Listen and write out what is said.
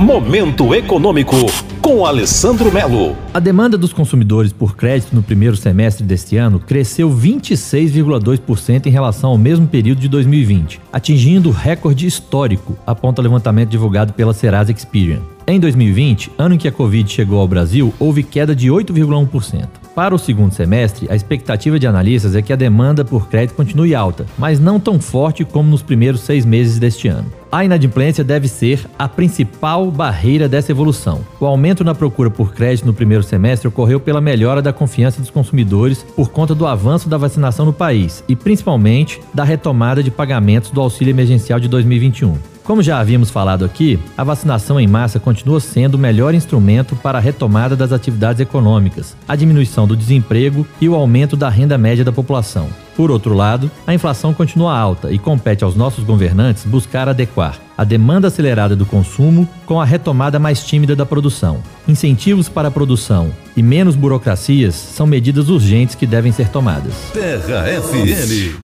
Momento Econômico, com Alessandro Melo. A demanda dos consumidores por crédito no primeiro semestre deste ano cresceu 26,2% em relação ao mesmo período de 2020, atingindo recorde histórico, aponta o levantamento divulgado pela Serasa Experian. Em 2020, ano em que a Covid chegou ao Brasil, houve queda de 8,1%. Para o segundo semestre, a expectativa de analistas é que a demanda por crédito continue alta, mas não tão forte como nos primeiros seis meses deste ano. A inadimplência deve ser a principal barreira dessa evolução. O aumento na procura por crédito no primeiro semestre ocorreu pela melhora da confiança dos consumidores por conta do avanço da vacinação no país e principalmente da retomada de pagamentos do auxílio emergencial de 2021. Como já havíamos falado aqui, a vacinação em massa continua sendo o melhor instrumento para a retomada das atividades econômicas, a diminuição do desemprego e o aumento da renda média da população. Por outro lado, a inflação continua alta e compete aos nossos governantes buscar adequar a demanda acelerada do consumo com a retomada mais tímida da produção. Incentivos para a produção e menos burocracias são medidas urgentes que devem ser tomadas. Terra FM.